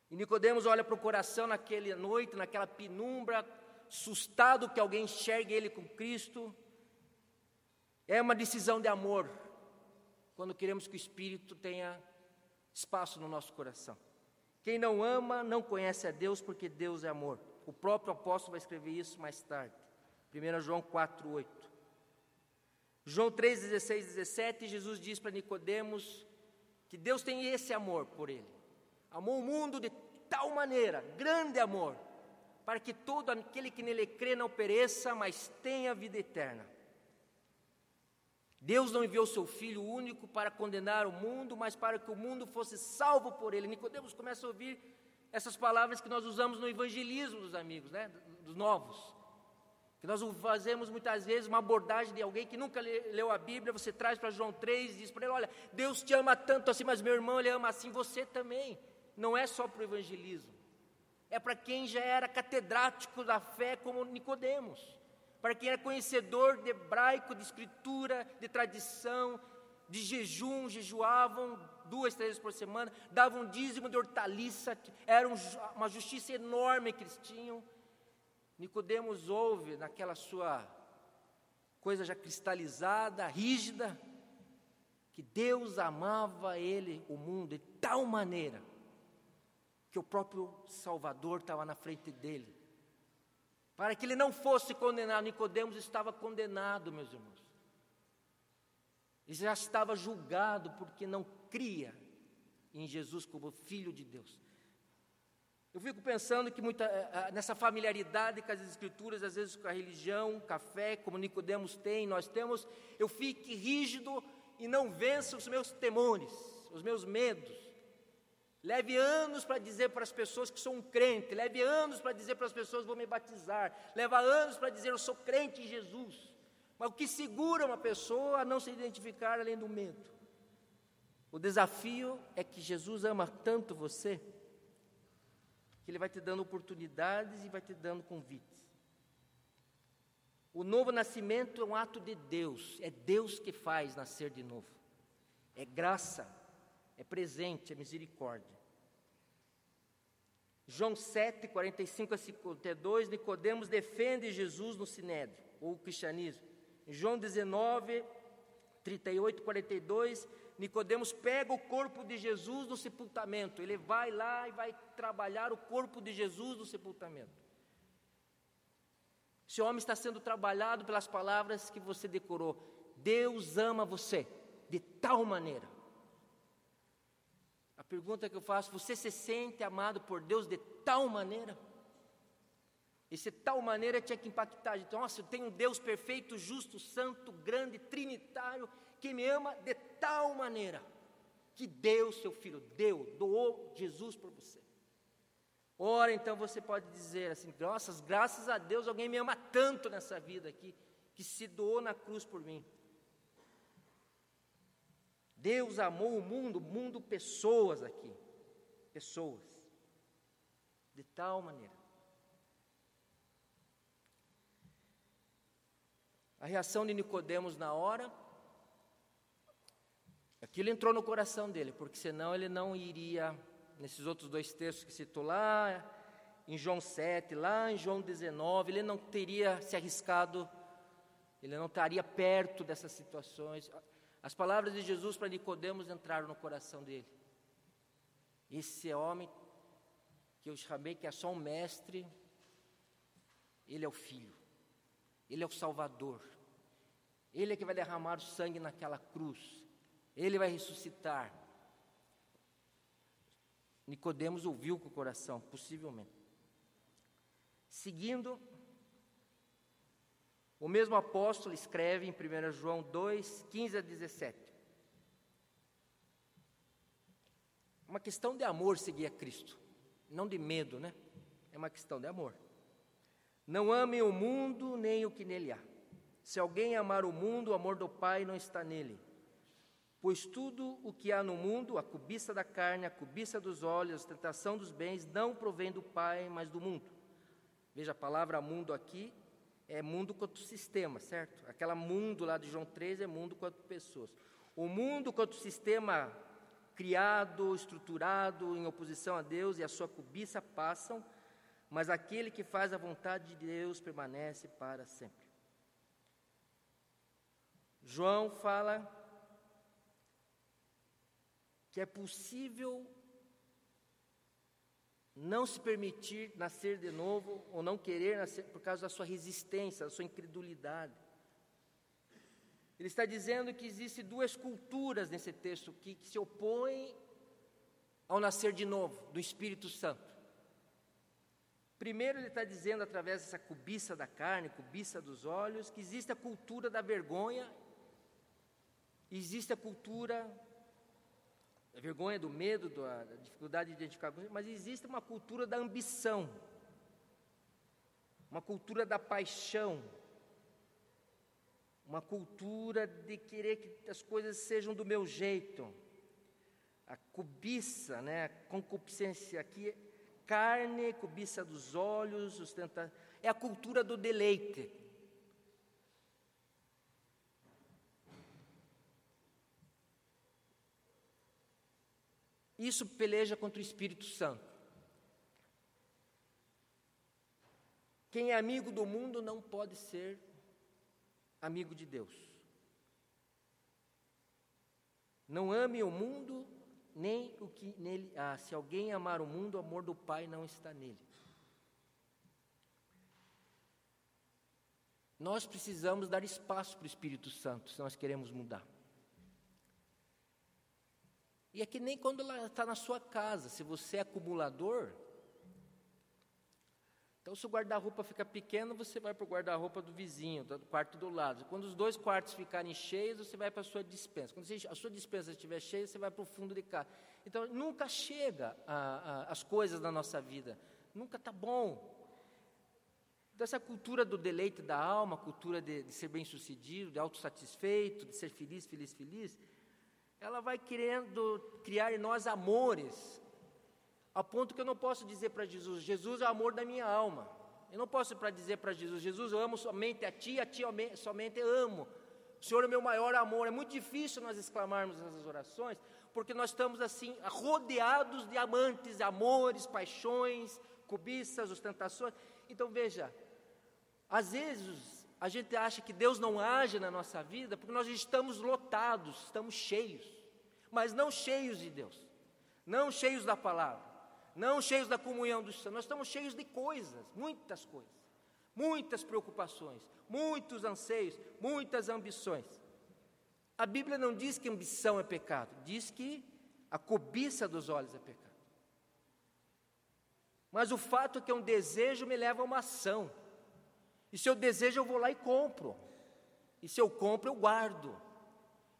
E Nicodemos olha para o coração naquela noite, naquela penumbra, assustado que alguém enxergue ele com Cristo. É uma decisão de amor, quando queremos que o Espírito tenha espaço no nosso coração. Quem não ama não conhece a Deus, porque Deus é amor. O próprio apóstolo vai escrever isso mais tarde. 1 João 4, 8. João 3, 16, 17, Jesus diz para Nicodemos que Deus tem esse amor por ele. Amou o mundo de tal maneira, grande amor, para que todo aquele que nele crê não pereça, mas tenha vida eterna. Deus não enviou seu Filho único para condenar o mundo, mas para que o mundo fosse salvo por ele. Nicodemos começa a ouvir essas palavras que nós usamos no evangelismo dos amigos, né, dos novos. Que nós fazemos muitas vezes uma abordagem de alguém que nunca leu a Bíblia, você traz para João 3 e diz para ele: Olha, Deus te ama tanto assim, mas meu irmão, ele ama assim você também. Não é só para o evangelismo, é para quem já era catedrático da fé, como Nicodemos, para quem era conhecedor de hebraico, de escritura, de tradição, de jejum, jejuavam duas, três vezes por semana, davam dízimo de hortaliça, era uma justiça enorme que eles tinham. Nicodemos ouve naquela sua coisa já cristalizada, rígida, que Deus amava ele, o mundo, de tal maneira que o próprio Salvador estava na frente dele. Para que ele não fosse condenado, Nicodemos estava condenado, meus irmãos. Ele já estava julgado porque não cria em Jesus como filho de Deus. Eu fico pensando que muita, eh, eh, nessa familiaridade com as escrituras, às vezes com a religião, café, como Nicodemos tem, nós temos, eu fique rígido e não vença os meus temores, os meus medos. Leve anos para dizer para as pessoas que sou um crente, leve anos para dizer para as pessoas vou me batizar, leva anos para dizer eu sou crente em Jesus. Mas o que segura uma pessoa a não se identificar além do medo? O desafio é que Jesus ama tanto você que Ele vai te dando oportunidades e vai te dando convites. O novo nascimento é um ato de Deus, é Deus que faz nascer de novo. É graça, é presente, é misericórdia. João 7, 45 a 52, Nicodemos defende Jesus no Sinédrio, ou o cristianismo. João 19, 38, 42, Nicodemos pega o corpo de Jesus no sepultamento. Ele vai lá e vai trabalhar o corpo de Jesus no sepultamento. Esse homem está sendo trabalhado pelas palavras que você decorou. Deus ama você de tal maneira. A pergunta que eu faço: você se sente amado por Deus de tal maneira? Esse tal maneira tinha que impactar. Então, nossa, eu tenho um Deus perfeito, justo, santo, grande, trinitário, que me ama de tal maneira que deu seu filho, deu, doou Jesus para você. Ora, então você pode dizer assim: nossa, graças a Deus alguém me ama tanto nessa vida aqui, que se doou na cruz por mim. Deus amou o mundo, mundo, pessoas aqui, pessoas, de tal maneira. A reação de Nicodemos na hora Aquilo entrou no coração dele, porque senão ele não iria, nesses outros dois textos que citou lá, em João 7, lá em João 19, ele não teria se arriscado, ele não estaria perto dessas situações. As palavras de Jesus para Nicodemos entraram no coração dele. Esse homem que eu chamei que é só um mestre, ele é o filho. Ele é o Salvador. Ele é que vai derramar o sangue naquela cruz. Ele vai ressuscitar. Nicodemos ouviu com o coração, possivelmente. Seguindo, o mesmo apóstolo escreve em 1 João 2, 15 a 17. Uma questão de amor seguir a Cristo, não de medo, né? É uma questão de amor. Não amem o mundo nem o que nele há. Se alguém amar o mundo, o amor do Pai não está nele. Pois tudo o que há no mundo, a cobiça da carne, a cobiça dos olhos, a tentação dos bens, não provém do Pai, mas do mundo. Veja, a palavra mundo aqui é mundo quanto sistema, certo? Aquela mundo lá de João 13 é mundo quanto pessoas. O mundo quanto sistema criado, estruturado em oposição a Deus e a sua cobiça passam, mas aquele que faz a vontade de Deus permanece para sempre. João fala que é possível não se permitir nascer de novo ou não querer nascer por causa da sua resistência, da sua incredulidade. Ele está dizendo que existem duas culturas nesse texto aqui que se opõem ao nascer de novo, do Espírito Santo. Primeiro, ele está dizendo, através dessa cobiça da carne, cobiça dos olhos, que existe a cultura da vergonha, existe a cultura da vergonha, do medo, da, dificuldade de identificar, mas existe uma cultura da ambição, uma cultura da paixão, uma cultura de querer que as coisas sejam do meu jeito. A cobiça, né, a concupiscência aqui, carne, cobiça dos olhos, sustenta, é a cultura do deleite. Isso peleja contra o Espírito Santo. Quem é amigo do mundo não pode ser amigo de Deus. Não ame o mundo, nem o que nele há. Se alguém amar o mundo, o amor do Pai não está nele. Nós precisamos dar espaço para o Espírito Santo se nós queremos mudar. E é que nem quando ela está na sua casa, se você é acumulador. Então, se o guarda-roupa fica pequeno, você vai para o guarda-roupa do vizinho, do quarto do lado. Quando os dois quartos ficarem cheios, você vai para a sua dispensa. Quando a sua dispensa estiver cheia, você vai para o fundo de casa. Então, nunca chega a, a, as coisas da nossa vida. Nunca está bom. Então, essa cultura do deleite da alma, cultura de, de ser bem-sucedido, de autossatisfeito, de ser feliz, feliz, feliz, ela vai querendo criar em nós amores, a ponto que eu não posso dizer para Jesus: Jesus é o amor da minha alma. Eu não posso para dizer para Jesus: Jesus, eu amo somente a Ti, a Ti somente amo. O Senhor é o meu maior amor. É muito difícil nós exclamarmos essas orações, porque nós estamos assim, rodeados de amantes, amores, paixões, cobiças, ostentações. Então veja, às vezes a gente acha que Deus não age na nossa vida porque nós estamos lotados, estamos cheios, mas não cheios de Deus, não cheios da palavra, não cheios da comunhão dos santos, nós estamos cheios de coisas, muitas coisas, muitas preocupações, muitos anseios, muitas ambições. A Bíblia não diz que ambição é pecado, diz que a cobiça dos olhos é pecado. Mas o fato é que um desejo me leva a uma ação. E se eu desejo, eu vou lá e compro. E se eu compro, eu guardo.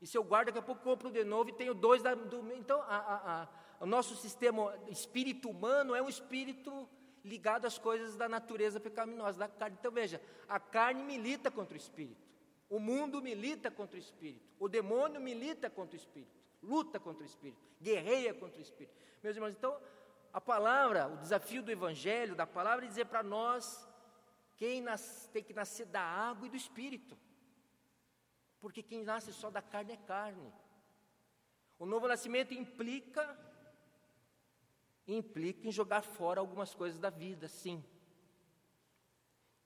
E se eu guardo, daqui a pouco compro de novo e tenho dois da, do. Então, a, a, a, o nosso sistema, espírito humano, é um espírito ligado às coisas da natureza pecaminosa, da carne. Então, veja, a carne milita contra o espírito. O mundo milita contra o espírito. O demônio milita contra o espírito. Luta contra o espírito. Guerreia contra o espírito. Meus irmãos, então, a palavra, o desafio do evangelho, da palavra, é dizer para nós quem nasce, tem que nascer da água e do espírito. Porque quem nasce só da carne é carne. O novo nascimento implica implica em jogar fora algumas coisas da vida, sim.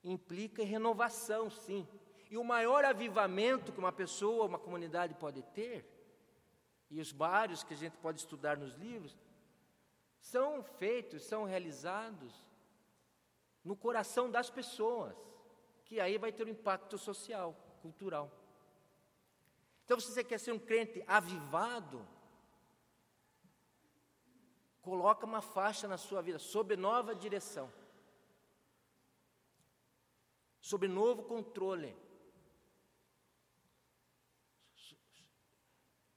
Implica em renovação, sim. E o maior avivamento que uma pessoa, uma comunidade pode ter, e os vários que a gente pode estudar nos livros, são feitos, são realizados no coração das pessoas que aí vai ter um impacto social, cultural. Então, se você quer ser um crente avivado, coloca uma faixa na sua vida, sob nova direção, sob novo controle.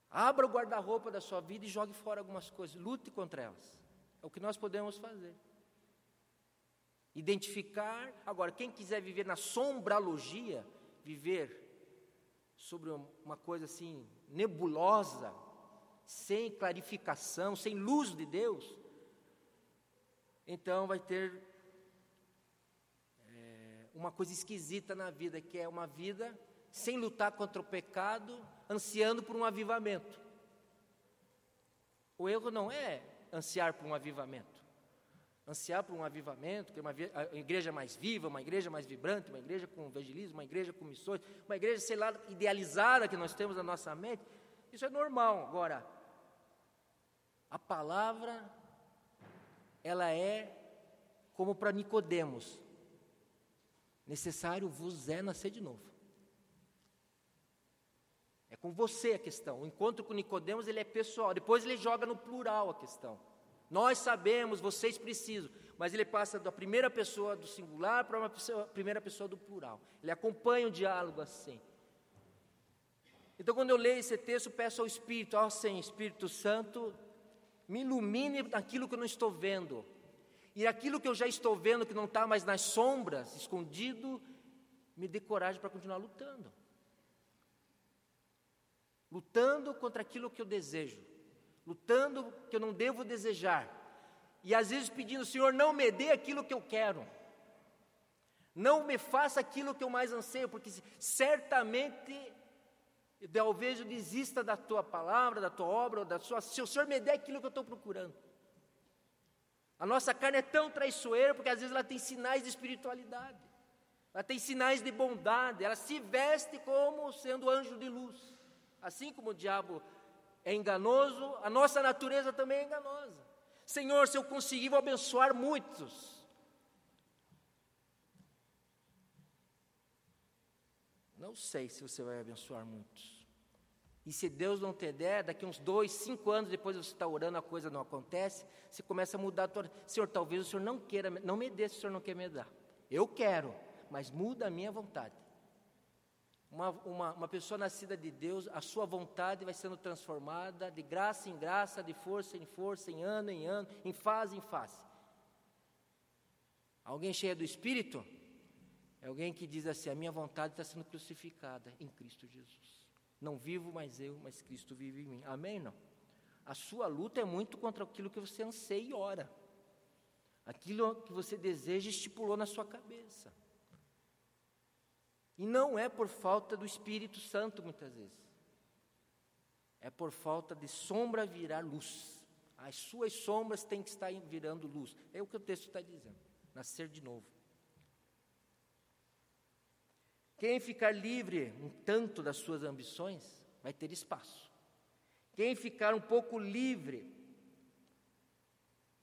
Abra o guarda-roupa da sua vida e jogue fora algumas coisas, lute contra elas. É o que nós podemos fazer. Identificar, agora, quem quiser viver na sombralogia, viver sobre uma coisa assim nebulosa, sem clarificação, sem luz de Deus, então vai ter é, uma coisa esquisita na vida, que é uma vida sem lutar contra o pecado, ansiando por um avivamento. O erro não é ansiar por um avivamento. Ansiar por um avivamento, é uma igreja mais viva, uma igreja mais vibrante, uma igreja com evangelismo, uma igreja com missões, uma igreja, sei lá, idealizada que nós temos na nossa mente, isso é normal. Agora, a palavra, ela é como para Nicodemos, necessário vos é nascer de novo. É com você a questão. O encontro com Nicodemos ele é pessoal. Depois ele joga no plural a questão. Nós sabemos, vocês precisam, mas ele passa da primeira pessoa do singular para uma pessoa, primeira pessoa do plural. Ele acompanha o diálogo assim. Então, quando eu leio esse texto, peço ao Espírito, ó Senhor, Espírito Santo, me ilumine naquilo que eu não estou vendo. E aquilo que eu já estou vendo, que não está mais nas sombras, escondido, me dê coragem para continuar lutando lutando contra aquilo que eu desejo, lutando que eu não devo desejar, e às vezes pedindo, Senhor, não me dê aquilo que eu quero, não me faça aquilo que eu mais anseio, porque certamente talvez eu desista da tua palavra, da tua obra, da sua, se o Senhor me der aquilo que eu estou procurando. A nossa carne é tão traiçoeira porque às vezes ela tem sinais de espiritualidade, ela tem sinais de bondade, ela se veste como sendo anjo de luz. Assim como o diabo é enganoso, a nossa natureza também é enganosa. Senhor, se eu conseguir, vou abençoar muitos. Não sei se você vai abençoar muitos. E se Deus não te der, daqui uns dois, cinco anos depois você está orando, a coisa não acontece, você começa a mudar a tua. Senhor, talvez o Senhor não queira, não me dê se o Senhor não quer me dar. Eu quero, mas muda a minha vontade. Uma, uma, uma pessoa nascida de Deus, a sua vontade vai sendo transformada de graça em graça, de força em força, em ano em ano, em fase em fase. Alguém cheio do Espírito é alguém que diz assim: a minha vontade está sendo crucificada em Cristo Jesus. Não vivo mais eu, mas Cristo vive em mim. Amém? Não? A sua luta é muito contra aquilo que você anseia e ora. Aquilo que você deseja estipulou na sua cabeça. E não é por falta do Espírito Santo, muitas vezes. É por falta de sombra virar luz. As suas sombras têm que estar virando luz. É o que o texto está dizendo. Nascer de novo. Quem ficar livre um tanto das suas ambições, vai ter espaço. Quem ficar um pouco livre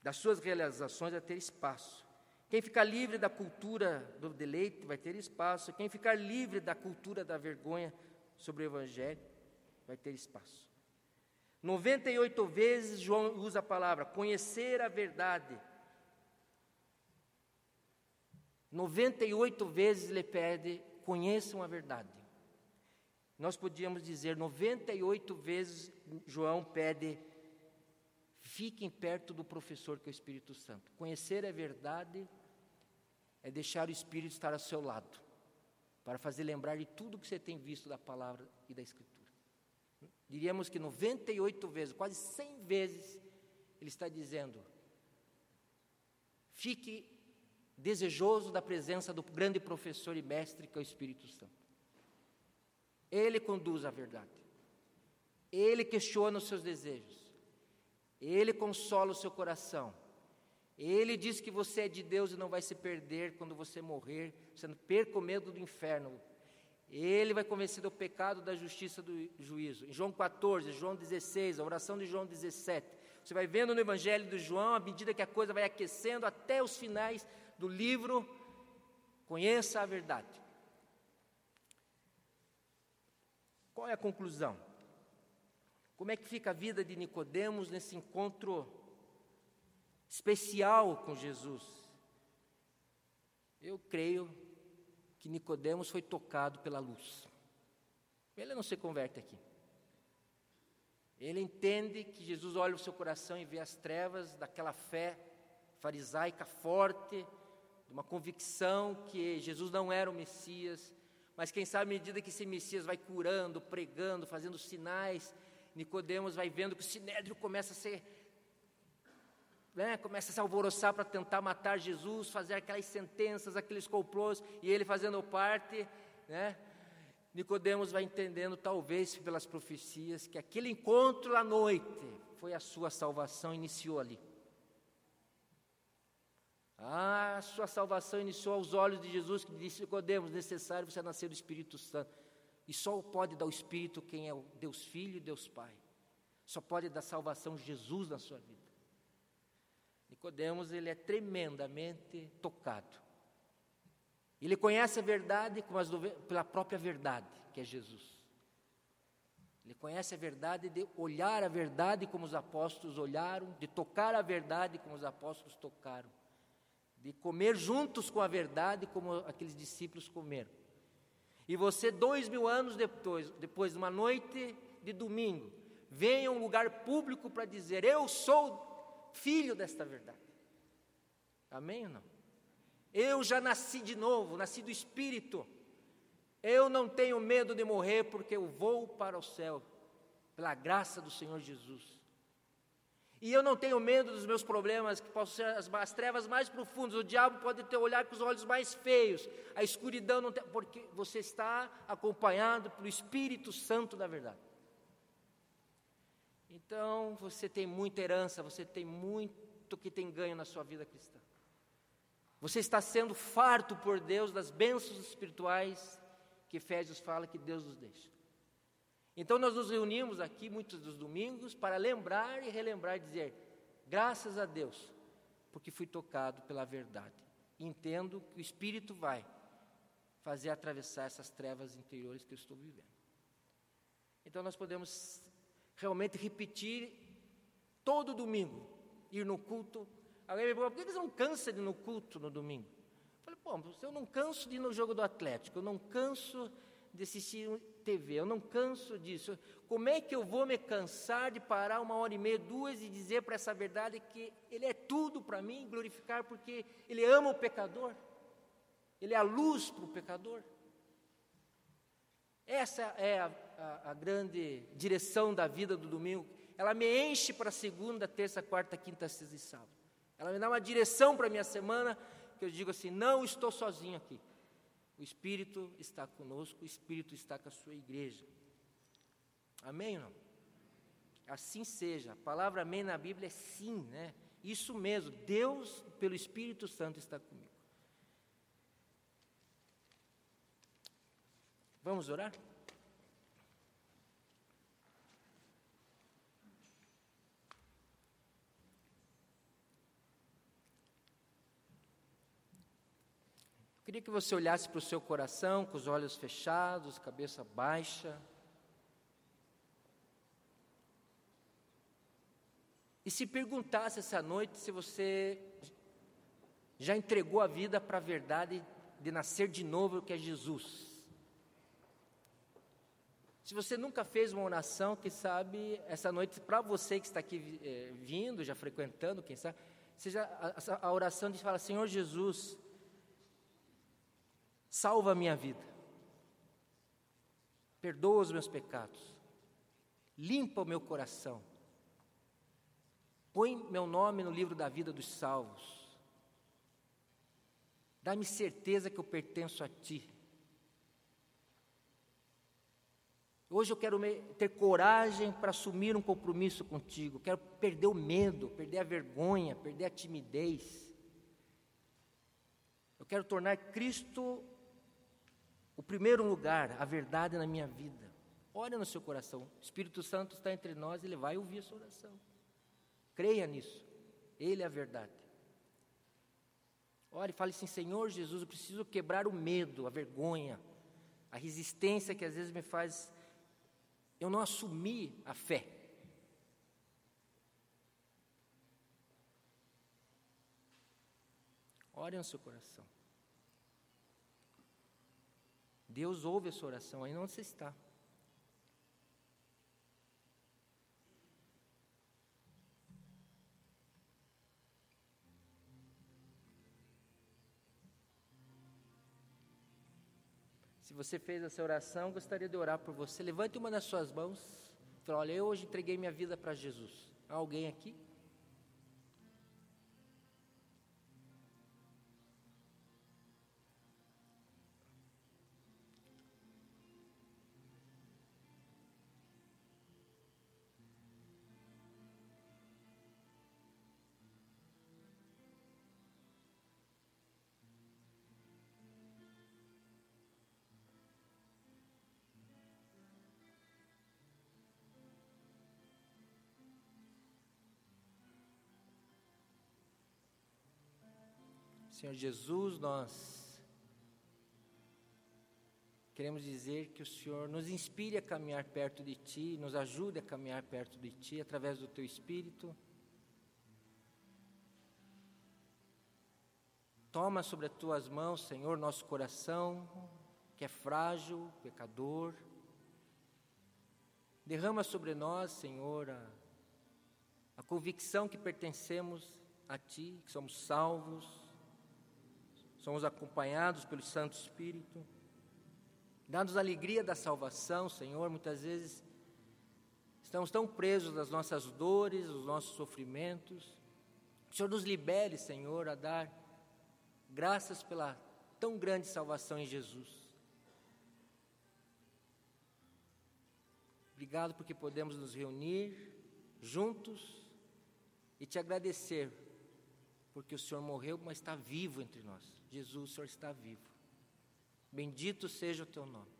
das suas realizações, vai ter espaço. Quem ficar livre da cultura do deleite vai ter espaço. Quem ficar livre da cultura da vergonha sobre o Evangelho vai ter espaço. 98 vezes João usa a palavra conhecer a verdade. 98 vezes ele pede conheçam a verdade. Nós podíamos dizer 98 vezes João pede fiquem perto do professor que é o Espírito Santo. Conhecer a verdade é deixar o Espírito estar ao seu lado, para fazer lembrar de tudo que você tem visto da palavra e da Escritura. Diríamos que 98 vezes, quase 100 vezes, ele está dizendo: fique desejoso da presença do grande professor e mestre que é o Espírito Santo. Ele conduz a verdade, ele questiona os seus desejos, ele consola o seu coração ele diz que você é de Deus e não vai se perder quando você morrer, sendo perco medo do inferno. Ele vai convencer do pecado, da justiça, do juízo. Em João 14, João 16, a oração de João 17. Você vai vendo no Evangelho de João, à medida que a coisa vai aquecendo até os finais do livro, conheça a verdade. Qual é a conclusão? Como é que fica a vida de Nicodemos nesse encontro especial com Jesus? Eu creio que Nicodemos foi tocado pela luz. Ele não se converte aqui. Ele entende que Jesus olha o seu coração e vê as trevas daquela fé farisaica forte, de uma convicção que Jesus não era o Messias, mas quem sabe à medida que esse Messias vai curando, pregando, fazendo sinais, Nicodemos vai vendo que o sinédrio começa a ser né, começa a se alvoroçar para tentar matar Jesus, fazer aquelas sentenças, aqueles complôs, e ele fazendo parte, né? Nicodemos vai entendendo, talvez pelas profecias, que aquele encontro à noite foi a sua salvação, iniciou ali. Ah, a sua salvação iniciou aos olhos de Jesus, que disse Nicodemos, necessário você nascer do Espírito Santo. E só pode dar o Espírito quem é o Deus Filho e Deus Pai. Só pode dar salvação Jesus na sua vida. Nicodemos, ele é tremendamente tocado. Ele conhece a verdade pela própria verdade, que é Jesus. Ele conhece a verdade de olhar a verdade como os apóstolos olharam, de tocar a verdade como os apóstolos tocaram, de comer juntos com a verdade como aqueles discípulos comeram. E você, dois mil anos depois, depois de uma noite de domingo, vem a um lugar público para dizer: Eu sou filho desta verdade. Amém ou não? Eu já nasci de novo, nasci do Espírito. Eu não tenho medo de morrer porque eu vou para o céu, pela graça do Senhor Jesus. E eu não tenho medo dos meus problemas, que possam ser as, as trevas mais profundas. O diabo pode ter olhar com os olhos mais feios. A escuridão não tem, porque você está acompanhado pelo Espírito Santo da verdade. Então, você tem muita herança, você tem muito que tem ganho na sua vida cristã. Você está sendo farto por Deus das bênçãos espirituais que Efésios fala que Deus nos deixa. Então nós nos reunimos aqui muitos dos domingos para lembrar e relembrar e dizer: graças a Deus, porque fui tocado pela verdade. Entendo que o Espírito vai fazer atravessar essas trevas interiores que eu estou vivendo. Então nós podemos realmente repetir todo domingo, ir no culto Alguém me perguntou, por que você não cansa de ir no culto no domingo? Eu falei, pô, eu não canso de ir no jogo do Atlético, eu não canso de assistir TV, eu não canso disso. Como é que eu vou me cansar de parar uma hora e meia, duas e dizer para essa verdade que Ele é tudo para mim, glorificar, porque Ele ama o pecador, Ele é a luz para o pecador? Essa é a, a, a grande direção da vida do domingo. Ela me enche para segunda, terça, quarta, quinta, sexta e sábado. Ela me dá uma direção para a minha semana, que eu digo assim: não estou sozinho aqui. O Espírito está conosco, o Espírito está com a sua igreja. Amém ou não? Assim seja. A palavra amém na Bíblia é sim, né? Isso mesmo, Deus, pelo Espírito Santo, está comigo. Vamos orar? Queria que você olhasse para o seu coração com os olhos fechados, cabeça baixa. E se perguntasse essa noite se você já entregou a vida para a verdade de nascer de novo, que é Jesus. Se você nunca fez uma oração, que sabe, essa noite, para você que está aqui é, vindo, já frequentando, quem sabe, seja a, a oração de falar, Senhor Jesus, salva a minha vida, perdoa os meus pecados, limpa o meu coração, põe meu nome no livro da vida dos salvos, dá-me certeza que eu pertenço a Ti. Hoje eu quero ter coragem para assumir um compromisso contigo. Quero perder o medo, perder a vergonha, perder a timidez. Eu quero tornar Cristo o primeiro lugar, a verdade na minha vida. Olha no seu coração. O Espírito Santo está entre nós, ele vai ouvir a sua oração. Creia nisso. Ele é a verdade. Ore e fale assim: Senhor Jesus, eu preciso quebrar o medo, a vergonha, a resistência que às vezes me faz eu não assumi a fé. Ore no seu coração. Deus ouve a sua oração aí onde você está. Você fez essa oração, gostaria de orar por você. Levante uma das suas mãos. Fala, olha, eu hoje entreguei minha vida para Jesus. Há alguém aqui? Senhor Jesus, nós queremos dizer que o Senhor nos inspire a caminhar perto de Ti, nos ajude a caminhar perto de Ti através do Teu Espírito. Toma sobre as Tuas mãos, Senhor, nosso coração, que é frágil, pecador. Derrama sobre nós, Senhor, a, a convicção que pertencemos a Ti, que somos salvos somos acompanhados pelo Santo Espírito. Dá-nos a alegria da salvação, Senhor. Muitas vezes estamos tão presos nas nossas dores, nos nossos sofrimentos. O Senhor nos libere, Senhor, a dar graças pela tão grande salvação em Jesus. Obrigado porque podemos nos reunir juntos e te agradecer, porque o Senhor morreu, mas está vivo entre nós. Jesus, o Senhor está vivo. Bendito seja o teu nome.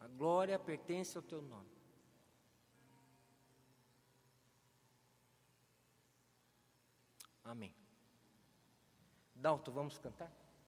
A glória pertence ao teu nome. Amém. Dalton, vamos cantar?